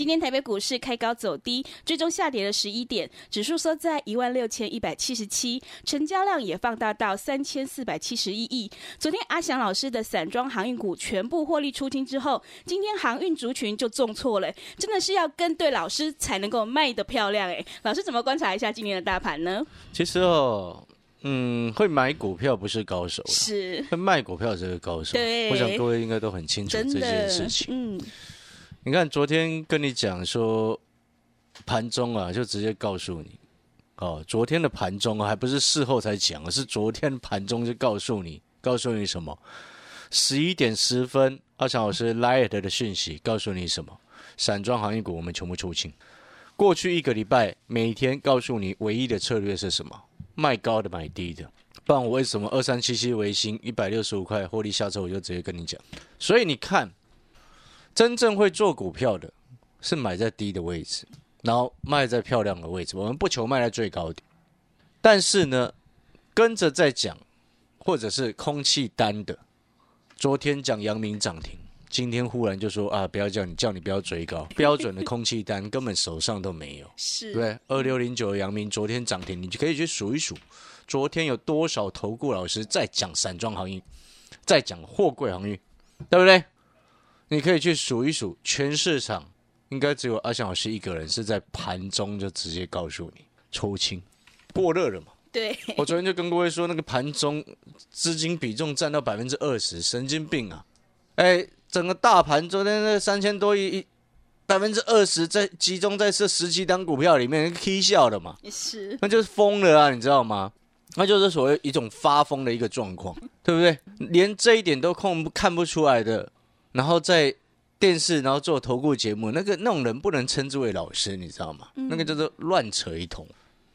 今天台北股市开高走低，最终下跌了十一点，指数收在一万六千一百七十七，成交量也放大到三千四百七十一亿。昨天阿翔老师的散装航运股全部获利出清之后，今天航运族群就重挫了，真的是要跟对老师才能够卖得漂亮哎。老师怎么观察一下今年的大盘呢？其实哦，嗯，会买股票不是高手，是会卖股票才是高手。对我想各位应该都很清楚这件事情。嗯，你看昨天跟你讲说盘中啊，就直接告诉你哦，昨天的盘中，还不是事后才讲，是昨天盘中就告诉你，告诉你什么？十一点十分，阿强老师 Light 的讯息告诉你什么？散装行业股我们全部出清。过去一个礼拜，每天告诉你唯一的策略是什么？卖高的买低的。不然我为什么二三七七维新一百六十五块获利下车，我就直接跟你讲。所以你看，真正会做股票的，是买在低的位置，然后卖在漂亮的位置。我们不求卖在最高点，但是呢，跟着在讲，或者是空气单的。昨天讲阳明涨停，今天忽然就说啊，不要叫你叫你不要追高，标准的空气单根本手上都没有。是，对，二六零九的阳明昨天涨停，你就可以去数一数，昨天有多少投顾老师在讲散装行业，在讲货柜行业，对不对？你可以去数一数，全市场应该只有阿翔老师一个人是在盘中就直接告诉你抽清过热了嘛？对，我昨天就跟各位说，那个盘中资金比重占到百分之二十，神经病啊！哎，整个大盘昨天那三千多亿，百分之二十在集中在这十几档股票里面，K 笑的嘛，是，那就是疯了啊，你知道吗？那就是所谓一种发疯的一个状况，对不对？连这一点都控看不出来的，然后在电视然后做投顾节目，那个那种人不能称之为老师，你知道吗？那个叫做乱扯一通。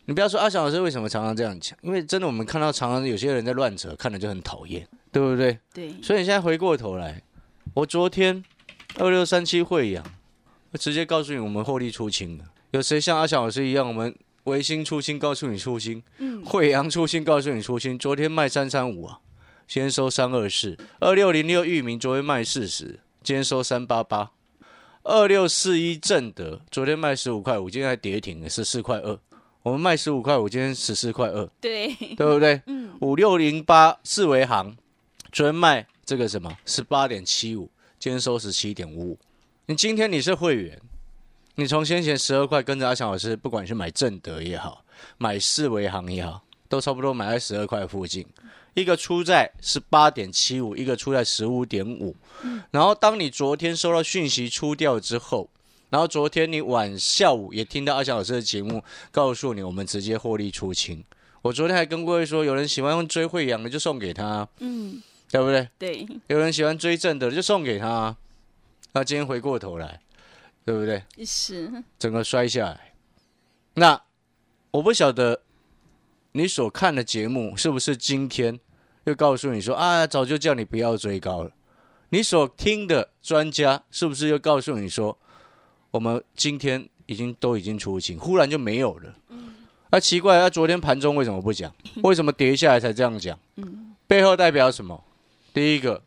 你不要说阿翔老师为什么常常这样讲，因为真的我们看到常常有些人在乱扯，看了就很讨厌，对不对？对，所以你现在回过头来，我昨天二六三七惠阳，我直接告诉你我们获利出清了。有谁像阿翔老师一样，我们维新出清，告诉你出清；嗯，惠阳出清，告诉你出清。昨天卖三三五啊，先收三二四；二六零六域名昨天卖四十，今天收三八八；二六四一正德昨天卖十五块五，今天还跌停了十四块二。我们卖十五块五，今天十四块二，对，对不对？嗯，五六零八四维行，昨天卖这个什么十八点七五，今天收十七点五五。你今天你是会员，你从先前十二块跟着阿强老师，不管是买正德也好，买四维行也好，都差不多买在十二块附近。一个出在十八点七五，一个出在十五点五。然后当你昨天收到讯息出掉之后，然后昨天你晚下午也听到阿强老师的节目，告诉你我们直接获利出清。我昨天还跟各位说，有人喜欢用追惠阳的就送给他，嗯，对不对？对，有人喜欢追正的就送给他。那今天回过头来，对不对？是，整个摔下来。那我不晓得你所看的节目是不是今天又告诉你说啊，早就叫你不要追高了。你所听的专家是不是又告诉你说，我们今天已经都已经出清，忽然就没有了？啊，奇怪，那、昨天盘中为什么不讲？为什么跌下来才这样讲？背后代表什么？第一个，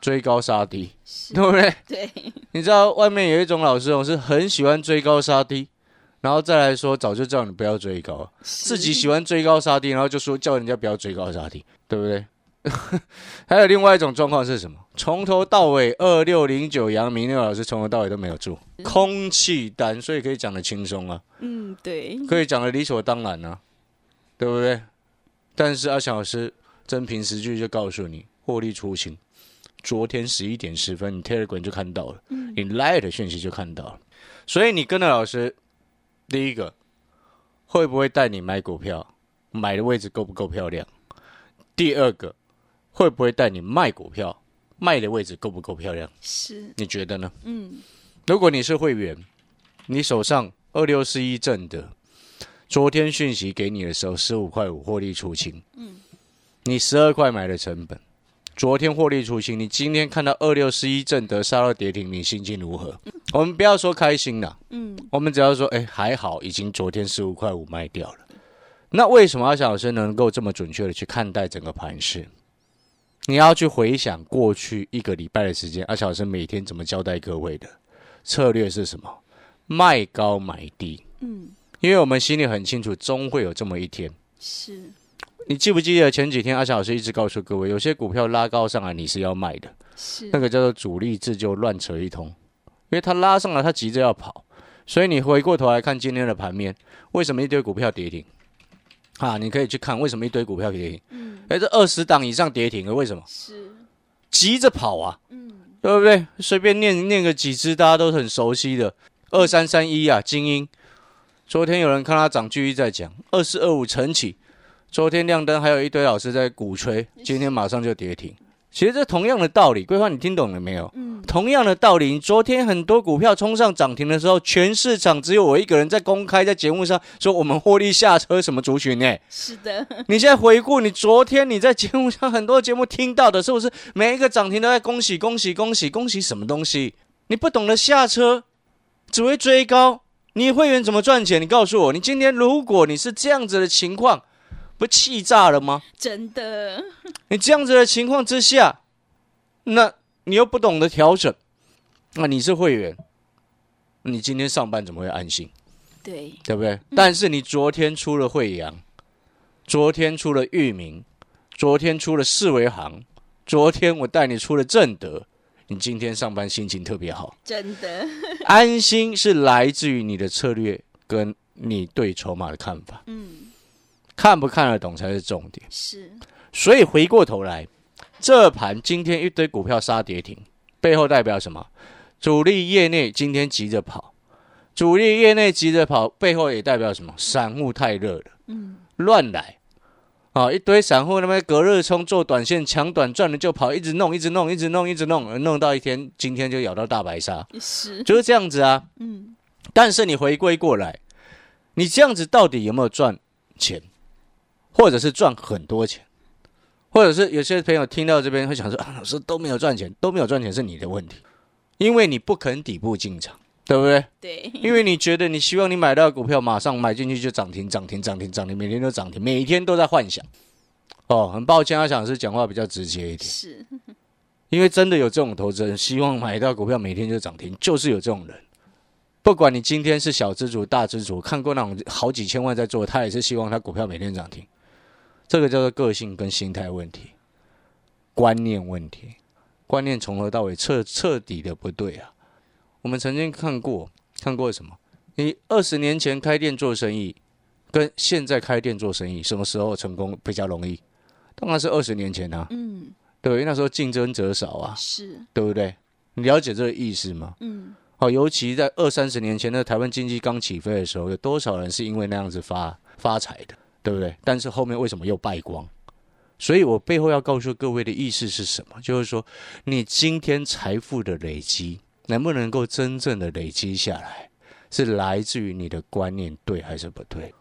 追高杀低，对不对？对，你知道外面有一种老师，我是很喜欢追高杀低，然后再来说早就叫你不要追高，自己喜欢追高杀低，然后就说叫人家不要追高杀低，对不对？还有另外一种状况是什么？从头到尾二六零九阳明那个老师从头到尾都没有做空气单，所以可以讲的轻松啊，嗯，对，可以讲的理所当然啊，对不对？但是阿强老师真凭实据就告诉你获利出清。昨天十一点十分，你 Telegram 就看到了，你 Light 的讯息就看到了，所以你跟着老师，第一个会不会带你买股票？买的位置够不够漂亮？第二个，会不会带你卖股票？卖的位置够不够漂亮？是，你觉得呢？嗯，如果你是会员，你手上二六四一正的，昨天讯息给你的时候十五块五获利出清，嗯，你十二块买的成本，昨天获利出清，你今天看到二六四一正德杀到跌停，你心情如何？我们不要说开心了，嗯，我们只要说，哎，还好，已经昨天十五块五卖掉了。那为什么阿翔老师能够这么准确的去看待整个盘势？你要去回想过去一个礼拜的时间，阿翔老师每天怎么交代各位的策略是什么？卖高买低，嗯，因为我们心里很清楚，终会有这么一天。是，你记不记得前几天阿翔老师一直告诉各位，有些股票拉高上来你是要卖的，是那，个叫做主力自救乱扯一通，因为它拉上来，它急着要跑，所以你回过头来看今天的盘面，为什么一堆股票跌停？啊，你可以去看为什么一堆股票跌停？嗯，哎，这二十档以上跌停了，为什么？是，急着跑啊，嗯，对不对？随便念念个几只，大家都很熟悉的，二三三一啊，精英。昨天有人看它涨，继续在讲二四二五晨起，昨天亮灯，还有一堆老师在鼓吹，今天马上就跌停。其实这同样的道理，桂花你听懂了没有？嗯，同样的道理，你昨天很多股票冲上涨停的时候，全市场只有我一个人在公开在节目上说我们获利下车什么族群呢、是的，你现在回顾，你昨天你在节目上很多节目听到的，是不是每一个涨停都在恭喜恭喜恭喜恭喜什么东西？你不懂得下车，只会追高，你会员怎么赚钱？你告诉我，你今天如果你是这样子的情况，不气炸了吗？真的，你这样子的情况之下，那你又不懂得调整，那你是会员，你今天上班怎么会安心？对，对不对？但是你昨天出了惠阳，昨天出了域名，昨天出了四维行，昨天我带你出了正德，你今天上班心情特别好，真的，安心是来自于你的策略跟你对筹码的看法，嗯，看不看得懂才是重点。是，所以回过头来，这盘今天一堆股票杀跌停，背后代表什么？主力业内今天急着跑，主力业内急着跑，背后也代表什么？散户太热了，嗯，乱来啊！一堆散户那边隔日冲做短线抢短赚了就跑，一直弄，一直弄，一直弄，一直弄，弄到一天今天就咬到大白鲨，是，就是这样子啊。嗯，但是你回归过来，你这样子到底有没有赚钱，或者是赚很多钱，或者是有些朋友听到这边会想说啊，老师都没有赚钱，都没有赚钱是你的问题，因为你不肯底部进场，对不对？对，因为你觉得你希望你买到股票马上买进去就涨停涨停涨停涨停，每天都涨停，每天都在幻想。哦，很抱歉，阿想是讲话比较直接一点，是，因为真的有这种投资人希望买到股票每天就涨停，就是有这种人。不管你今天是小资主、大资主，看过那种好几千万在做，他也是希望他股票每天涨停。这个叫做个性跟心态问题、观念问题，观念从头到尾彻彻底的不对啊。我们曾经看过，看过什么？你二十年前开店做生意，跟现在开店做生意，什么时候成功比较容易？当然是二十年前啊，嗯，对，因为那时候竞争者少啊，是，对不对？你了解这个意思吗？嗯，好，尤其在二三十年前的台湾经济刚起飞的时候，有多少人是因为那样子发发财的，对不对？但是后面为什么又败光？所以我背后要告诉各位的意思是什么？就是说，你今天财富的累积能不能够真正的累积下来，是来自于你的观念对还是不对？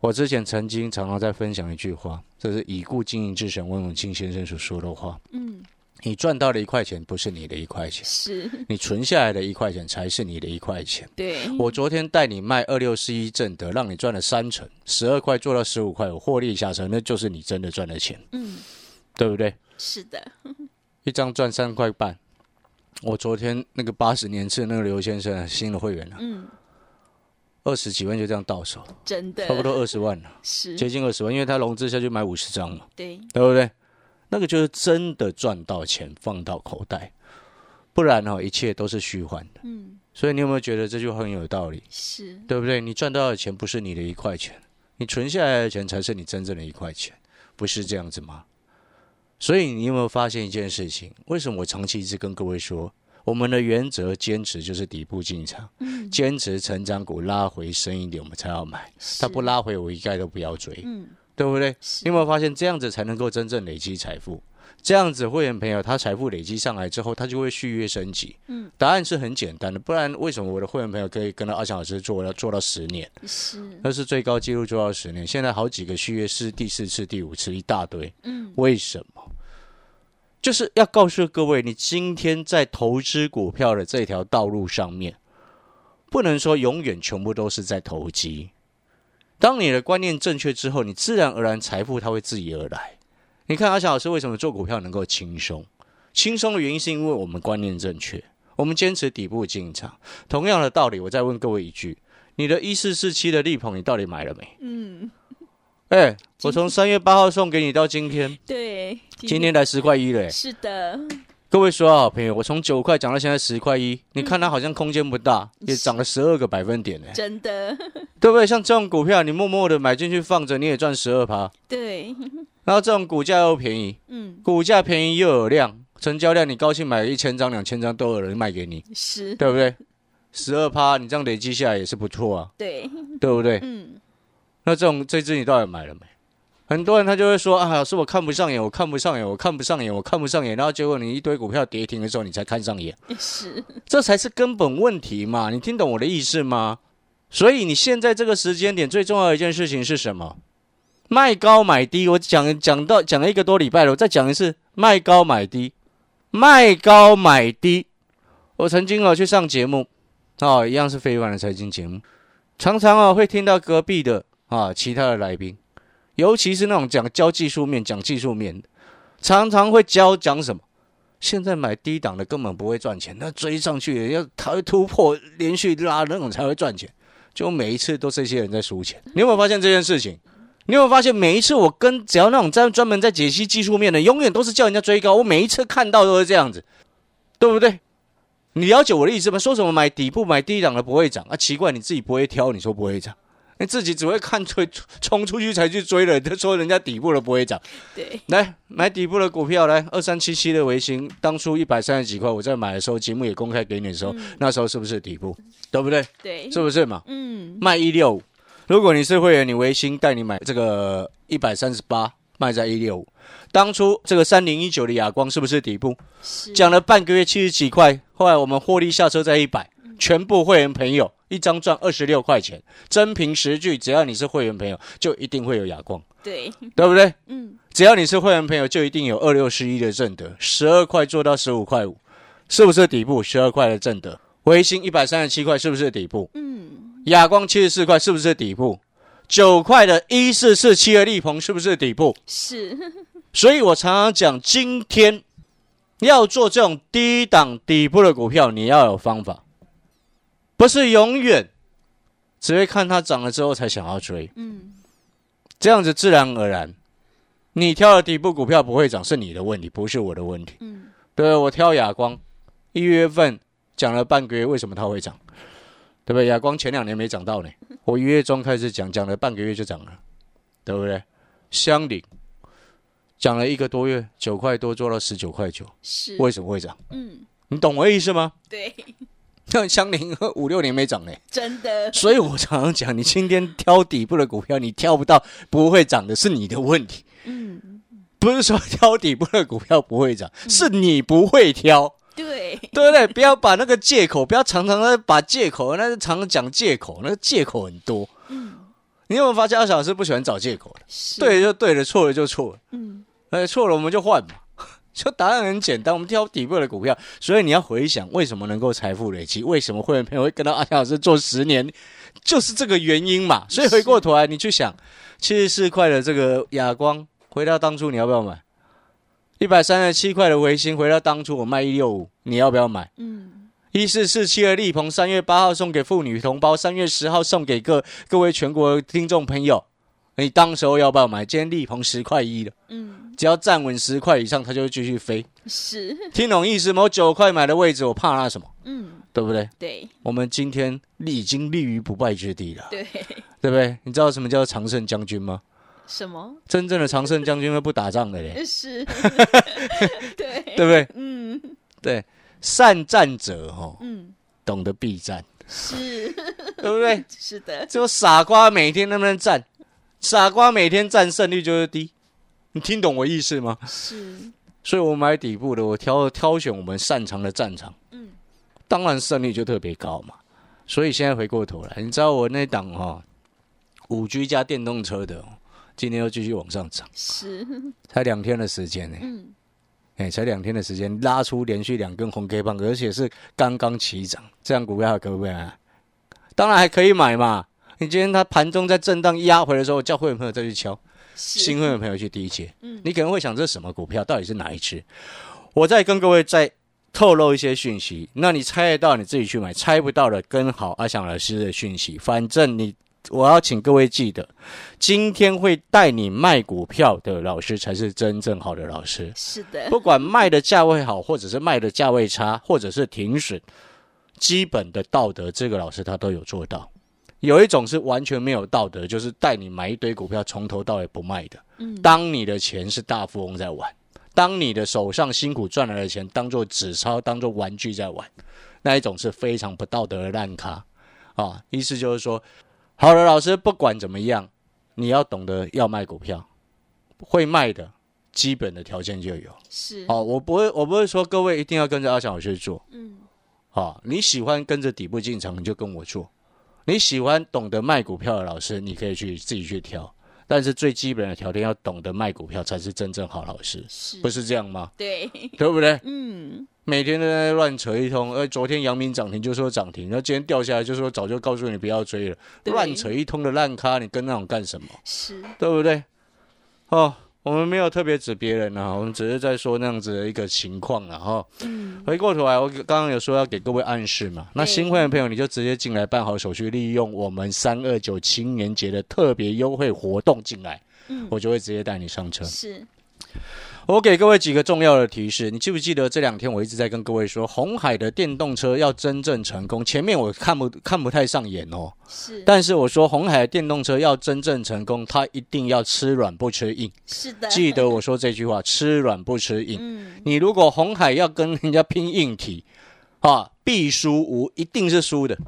我之前曾经常常在分享一句话，这是已故经营之神温永清先生所说的话：嗯，你赚到的一块钱不是你的一块钱。是，你存下来的一块钱才是你的一块钱。对，我昨天带你卖二六四一正德，让你赚了三成，十二块做到十五块，我获利下车，那就是你真的赚了钱，嗯，对不对？是的，一张赚三块半。我昨天那个八十年次那个刘先生新的会员啊，嗯，二十几万就这样到手，真的，差不多二十万了，是，接近二十万，因为他融资下去买五十张嘛，对，对不对？那个就是真的赚到钱放到口袋，不然哦，一切都是虚幻的。嗯，所以你有没有觉得这句话很有道理？是，对不对？你赚到的钱不是你的一块钱，你存下来的钱才是你真正的一块钱，不是这样子吗？所以你有没有发现一件事情？为什么我长期一直跟各位说，我们的原则坚持就是底部进场，嗯，坚持成长股拉回深一点我们才要买，它不，拉回我一概都不要追。嗯，对不对？你有没有发现这样子才能够真正累积财富？这样子会员朋友他财富累积上来之后，他就会续约升级。嗯，答案是很简单的，不然为什么我的会员朋友可以跟到阿强老师做要做到十年？是，那是最高纪录做到十年。现在好几个续约是第四次、第五次一大堆。嗯，为什么？就是要告诉各位，你今天在投资股票的这条道路上面，不能说永远全部都是在投机。当你的观念正确之后，你自然而然财富它会自己而来。你看阿翔老师为什么做股票能够轻松？轻松的原因是因为我们观念正确，我们坚持底部进场。同样的道理，我再问各位一句：你的一四四七的力鹏，你到底买了没？嗯。哎，我从三月八号送给你到今天，对，今天才十块一了。是的，各位说好朋友，我从九块涨到现在十块一，你看它好像空间不大，也涨了十二个百分点呢。真的，对不对？像这种股票，你默默的买进去放着，你也赚十二趴。对。然后这种股价又便宜，嗯，股价便宜又有量，成交量你高兴买一千张、两千张都有人卖给你，是，对不对？十二趴，你这样累积下来也是不错啊，对，对不对？嗯，那这种这只你到底买了没？很多人他就会说啊，老师我看不上眼，我看不上眼，我看不上眼，我看不上眼，然后结果你一堆股票跌停的时候，你才看上眼，是，这才是根本问题嘛？你听懂我的意思吗？所以你现在这个时间点最重要的一件事情是什么？卖高买低，我讲讲到讲了一个多礼拜了，我再讲一次，卖高买低，卖高买低。我曾经啊去上节目，啊一样是非凡的财经节目，常常啊会听到隔壁的啊其他的来宾，尤其是那种讲教技术面、讲技术面的，常常会教讲什么？现在买低档的根本不会赚钱，那追上去要它会突破连续拉那种才会赚钱，就每一次都这些人在输钱。你有没有发现这件事情？你有没有发现，每一次我跟只要那种在专门在解析技术面的，永远都是叫人家追高。我每一次看到都是这样子，对不对？你了解我的意思吗？说什么买底部买低档的不会涨啊？奇怪，你自己不会挑，你说不会涨，你自己只会看追 冲出去才去追了，就说人家底部的不会涨。对，来买底部的股票，来二三七七的维新，当初一百三十几块，我在买的时候，节目也公开给你的时候，那时候是不是底部？对不对？对，是不是嘛？嗯，卖一六五。如果你是会员，你维新带你买这个一百三十八，卖在一六五。当初这个三零一九的亚光是不是底部？讲了半个月七十几块，后来我们获利下车在一百，全部会员朋友一张赚二十六块钱，真凭实据，只要你是会员朋友，就一定会有亚光，对对不对？嗯，只要你是会员朋友，就一定有二六十一的正德，十二块做到十五块五，是不是底部？十二块的正德，维新一百三十七块，是不是底部？嗯。亚光七十四块是不是底部？九块的一四四七的力鹏是不是底部？是。所以我常常讲，今天要做这种低档底部的股票，你要有方法，不是永远只会看它涨了之后才想要追。嗯。这样子自然而然，你挑的底部股票不会涨，是你的问题，不是我的问题。嗯。对，我挑亚光，一月份讲了半个月，为什么它会涨？对不对？亚光前两年没涨到呢，我一月中开始讲，讲了半个月就涨了，对不对？香菱讲了一个多月，九块多做到十九块九，是为什么会涨？嗯，你懂我意思吗？对，像香菱五六年没涨呢，真的。所以我常常讲，你今天挑底部的股票，你挑不到不会涨的是你的问题。嗯，不是说挑底部的股票不会涨，是你不会挑。对对不对？不要把那个借口，不要常常的把借口，那是常常讲借口，那个借口很多。嗯，你有没有发现阿小老师不喜欢找借口的？对就对了，错了就错了。嗯，哎，错了我们就换嘛。就答案很简单，我们挑底部的股票。所以你要回想，为什么能够财富累积？为什么会员朋友会跟到阿强老师做十年？就是这个原因嘛。所以回过头来，你去想七十四块的这个哑光，回到当初你要不要买？一百三十七块的维新，回到当初我卖一六五，你要不要买？嗯，一四四七的力鹏，三月八号送给妇女同胞，三月十号送给各各位全国听众朋友，你当时候要不要买？今天立鹏十块一了，嗯，只要站稳十块以上，它就会继续飞。是，听懂意思吗？我九块买的位置，我怕那什么？嗯，对不对？对，我们今天已经立于不败之地了。对，对不对？你知道什么叫常胜将军吗？什么？真正的常胜将军会不打仗的嘞？是，对，对不对？嗯，对，善战者哈，嗯，懂得避战，是，对不对？是的，只有傻瓜每天那边战，傻瓜每天战胜率就是低，你听懂我意思吗？是，所以我买底部的，我挑挑选我们擅长的战场，嗯，当然胜率就特别高嘛。所以现在回过头来，你知道我那档哈五 G 加电动车的，今天又继续往上涨，是，才两天的时间呢、嗯，哎、才两天的时间，拉出连续两根红 K 棒，而且是刚刚起涨，这样股票可不可以啊？当然还可以买嘛。你今天它盘中在震荡压回的时候，叫会员朋友再去敲，新会员朋友去低接。嗯你可能会想这是什么股票，到底是哪一只？我再跟各位再透露一些讯息，那你猜得到你自己去买，猜不到的跟好阿翔老师的讯息。反正你，我要请各位记得，今天会带你卖股票的老师才是真正好的老师。是的，不管卖的价位好，或者是卖的价位差，或者是停损，基本的道德，这个老师他都有做到。有一种是完全没有道德，就是带你买一堆股票，从头到尾不卖的。嗯，当你的钱是大富翁在玩，当你的手上辛苦赚来的钱当做纸钞、当做玩具在玩，那一种是非常不道德的烂咖啊！意思就是说，好了老师不管怎么样，你要懂得要卖股票，会卖的基本的条件就有。是，哦，我不会，我不会说各位一定要跟着阿翔老师做。嗯，啊，你喜欢跟着底部进场，你就跟我做；你喜欢懂得卖股票的老师，你可以去自己去挑。但是最基本的条件要懂得卖股票，才是真正好老师，是，不是这样吗？对，对不对？嗯，每天都在乱扯一通，而昨天阳明涨停就说涨停，然后今天掉下来就说早就告诉你不要追了，乱扯一通的烂咖，你跟那种干什么？是，对不对？哦，我们没有特别指别人啊，我们只是在说那样子的一个情况啊。哈、嗯，回过头来，我刚刚有说要给各位暗示嘛，那新会员朋友你就直接进来办好手续，利用我们三二九青年节的特别优惠活动进来，嗯，我就会直接带你上车。是，我给各位几个重要的提示，你记不记得这两天我一直在跟各位说，红海的电动车要真正成功，前面我看不看不太上眼哦，是，但是我说红海的电动车要真正成功，它一定要吃软不吃硬。是的，记得我说这句话，吃软不吃硬。嗯，你如果红海要跟人家拼硬体，啊，必输无，一定是输的，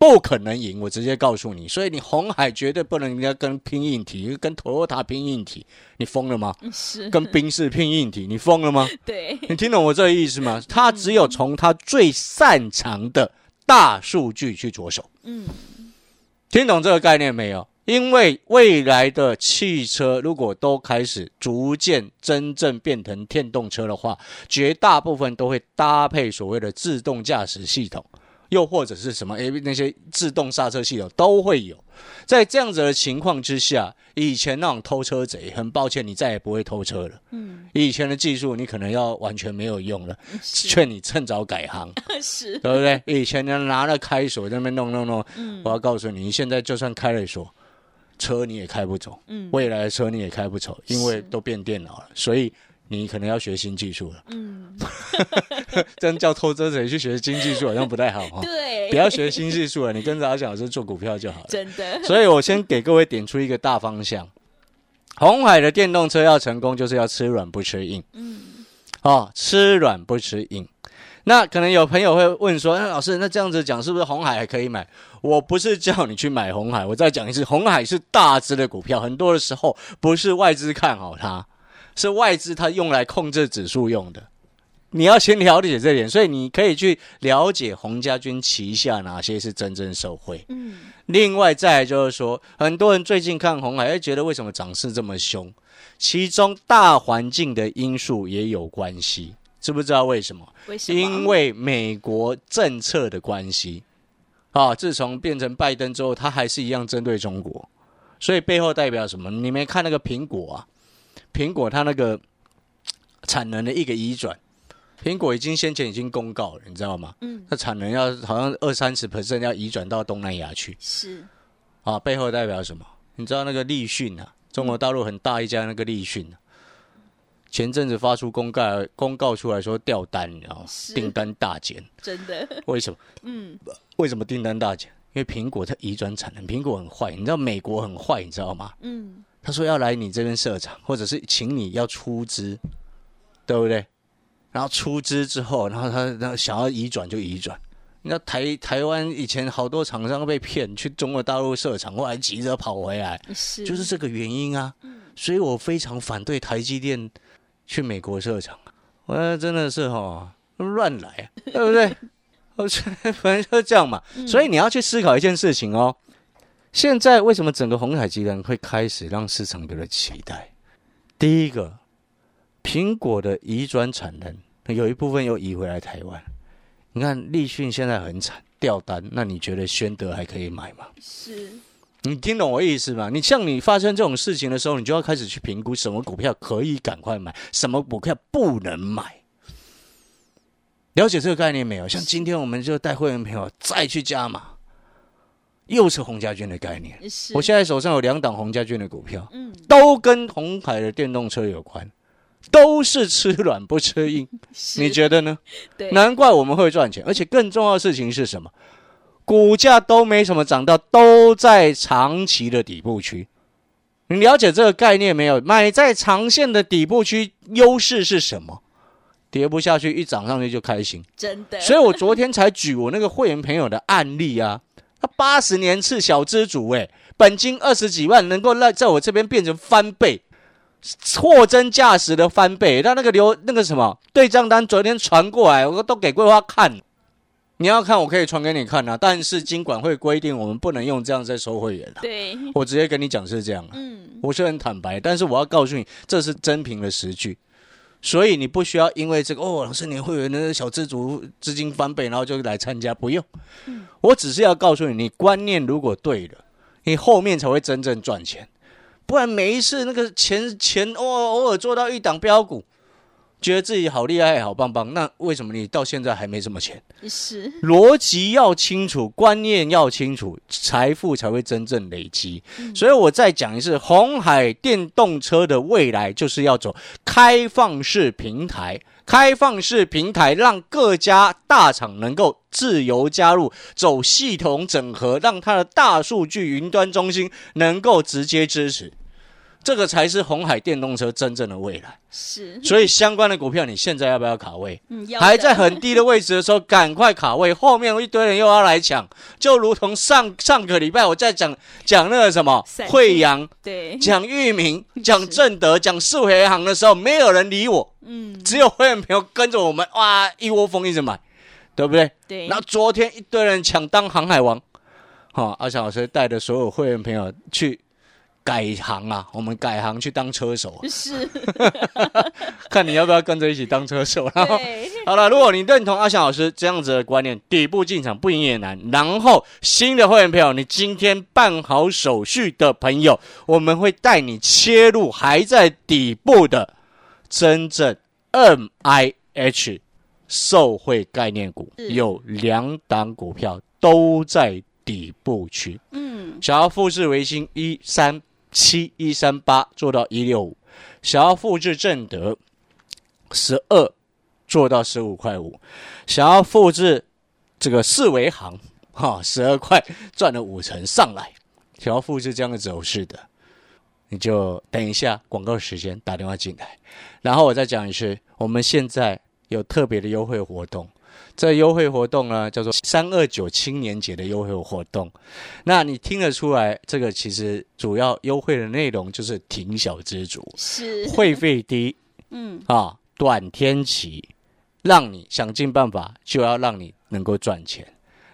不可能赢。我直接告诉你，所以你红海绝对不能人家跟拼硬体，跟 Toyota 拼硬体，你疯了吗？是，跟宾士拼硬体，你疯了吗？对，你听懂我这个意思吗？他只有从他最擅长的大数据去着手。嗯，听懂这个概念没有？因为未来的汽车如果都开始逐渐真正变成电动车的话，绝大部分都会搭配所谓的自动驾驶系统，又或者是什么诶那些自动刹车系统都会有。在这样子的情况之下，以前那种偷车贼，很抱歉，你再也不会偷车了。嗯，以前的技术你可能要完全没有用了，是，劝你趁早改行。是，对不对？以前呢拿了开锁在那边弄弄弄，嗯我要告诉你，你现在就算开了锁，车你也开不走，嗯，未来的车你也开不走，因为都变电脑了，所以你可能要学新技术了。嗯，这样叫偷车贼去学新技术好像不太好哈、对，不要学新技术了，你跟着阿翔老师做股票就好了。真的，所以我先给各位点出一个大方向：红海的电动车要成功，就是要吃软不吃硬。嗯，哦，吃软不吃硬。那可能有朋友会问说：“那老师，那这样子讲是不是红海还可以买？”我不是叫你去买红海，我再讲一次，红海是大只的股票，很多的时候不是外资看好它，是外资它用来控制指数用的。你要先了解这点，所以你可以去了解洪家军旗下哪些是真正受惠。嗯，另外再来就是说，很多人最近看红海，会觉得为什么涨势这么凶？其中大环境的因素也有关系，知不知道为什么？为什么？因为美国政策的关系啊，自从变成拜登之后，他还是一样针对中国，所以背后代表什么？你没看那个苹果啊？苹果它那个产能的一个移转，苹果已经先前已经公告了，你知道吗？嗯，它产能要好像二三十 percent 要移转到东南亚去。是，啊，背后代表什么？你知道那个立讯啊，中国大陆很大一家那个立讯啊，前阵子发出公告公告出来说掉单，你知道吗？是订单大减，真的，为什么？嗯，为什么订单大减？因为苹果它移转产能，苹果很坏，你知道美国很坏，你知道吗？嗯，他说要来你这边设厂，或者是请你要出资，对不对？然后出资之后，然后他然后想要移转就移转，那台台湾以前好多厂商被骗去中国大陆设厂，后来急着跑回来，是就是这个原因啊。所以我非常反对台积电去美国设厂，我真的是哈乱来啊，对不对？我反正就是这样嘛。所以你要去思考一件事情哦。现在为什么整个红海集团会开始让市场有了期待？第一个，苹果的移转产能有一部分又移回来台湾。你看立讯现在很惨，掉单，那你觉得宣德还可以买吗？是，你听懂我意思吗？你像你发生这种事情的时候，你就要开始去评估什么股票可以赶快买，什么股票不能买。了解这个概念没有？像今天我们就带会员朋友再去加码，又是洪家军的概念。是我现在手上有两档洪家军的股票，嗯，都跟红海的电动车有关，都是吃软不吃硬。是你觉得呢？对，难怪我们会赚钱，而且更重要的事情是什么？股价都没什么涨到，都在长期的底部区。你了解这个概念没有？买在长线的底部区，优势是什么？跌不下去，一涨上去就开心。真的，所以我昨天才举我那个会员朋友的案例啊，他八十年次小资主，哎，本金二十几万，能够让在我这边变成翻倍，货真价实的翻倍。那那个留那个什么对账单昨天传过来，我都给桂花看。你要看，我可以传给你看啊，但是金管会规定我们不能用这样在收会员啊。对，我直接跟你讲是这样啊，嗯，我是很坦白，但是我要告诉你，这是真凭的实据。所以你不需要因为这个哦，老师你会有那个小资族资金翻倍，然后就来参加，不用。我只是要告诉你，你观念如果对了，你后面才会真正赚钱。不然每一次那个钱钱哦，偶尔做到一档标股，觉得自己好厉害、好棒棒，那为什么你到现在还没什么钱？是，逻辑要清楚，观念要清楚，财富才会真正累积。所以我再讲一次，红海电动车的未来就是要走开放式平台，开放式平台让各家大厂能够自由加入，走系统整合，让它的大数据云端中心能够直接支持。这个才是红海电动车真正的未来，是，所以相关的股票，你现在要不要卡位？嗯，要还在很低的位置的时候，赶快卡位，后面有一堆人又要来抢，就如同上上个礼拜我在讲讲那个什么惠阳、对，讲域名、讲正德、讲四维行的时候，没有人理我，嗯，只有会员朋友跟着我们，哇，一窝蜂一直买，对不对？对，然后昨天一堆人抢当航海王，哈、阿强老师带着所有会员朋友去改行啊，我们改行去当车手啊，是，看你要不要跟着一起当车手，然后。好了，如果你认同阿翔老师这样子的观念，底部进场不赢也难。然后新的会员朋友，你今天办好手续的朋友，我们会带你切入还在底部的真正 M I H 受惠概念股，有两档股票都在底部区。嗯，想要复制维新一三七一三八做到一六五，想要复制正德十二做到十五块五，想要复制这个四维行哈十二块赚了五成上来，想要复制这样的走势的，你就等一下广告时间打电话进来，然后我再讲一次，我们现在有特别的优惠活动。这优惠活动呢，叫做三二九青年节的优惠活动。那你听得出来，这个其实主要优惠的内容就是挺小资族，是，会费低嗯，啊，短天期，让你想尽办法就要让你能够赚钱。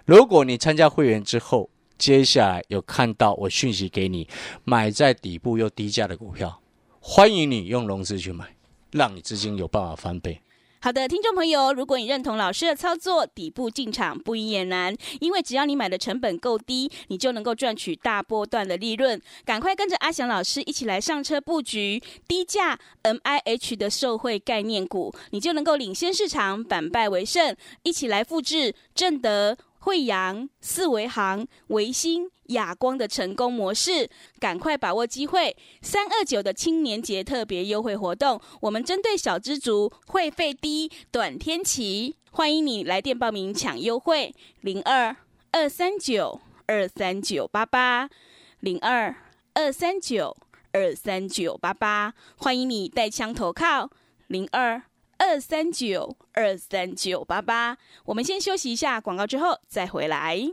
如果你参加会员之后，接下来有看到我讯息给你，买在底部又低价的股票，欢迎你用融资去买，让你资金有办法翻倍。好的，听众朋友，如果你认同老师的操作，底部进场不也难，因为只要你买的成本够低，你就能够赚取大波段的利润。赶快跟着阿翔老师一起来上车布局低价 M I H 的受惠概念股，你就能够领先市场，反败为胜。一起来复制正德。惠阳、四维行、维新、亚光的成功模式，赶快把握机会！三二九的青年节特别优惠活动，我们针对小资族，会费低，短天期，欢迎你来电报名抢优惠，零二二三九二三九八八，零二二三九二三九八八，欢迎你带枪投靠，零二二三九二三九八八。我们先休息一下广告，之后再回来。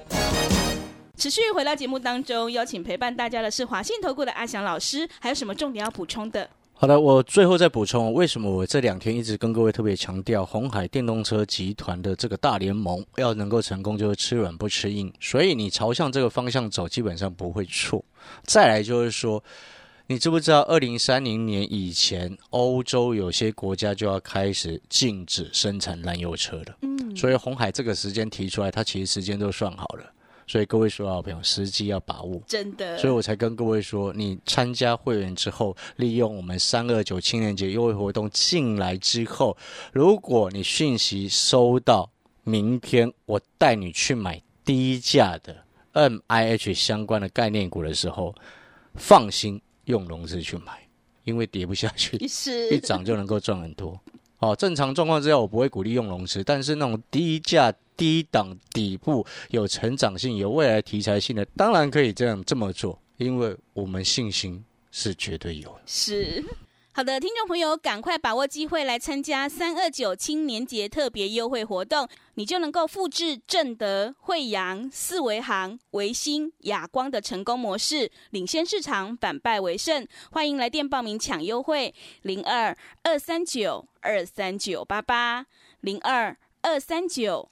持续回到节目当中，邀请陪伴大家的是华信投顾的阿翔老师，还有什么重点要补充的？好的，我最后再补充，为什么我这两天一直跟各位特别强调，红海电动车集团的这个大联盟要能够成功，就是吃软不吃硬，所以你朝向这个方向走，基本上不会错。再来就是说，你知不知道，二零三零年以前，欧洲有些国家就要开始禁止生产燃油车了。嗯，所以红海这个时间提出来，它其实时间都算好了。所以各位说好朋友，时机要把握，真的。所以我才跟各位说，你参加会员之后，利用我们三二九青年节优惠活动进来之后，如果你讯息收到，明天我带你去买低价的 M I H 相关的概念股的时候，放心用融资去买，因为跌不下去，一涨就能够赚很多。哦，正常状况之下，我不会鼓励用融资，但是那种低价。低档底部有成长性、有未来题材性的，当然可以这样这么做，因为我们信心是绝对有的。是 好的，听众朋友，赶快把握机会来参加三二九青年节特别优惠活动，你就能够复制正德、惠阳、四维行、维新、亚光的成功模式，领先市场，反败为胜。欢迎来电报名抢优惠，零二二三九二三九八八零二二三九。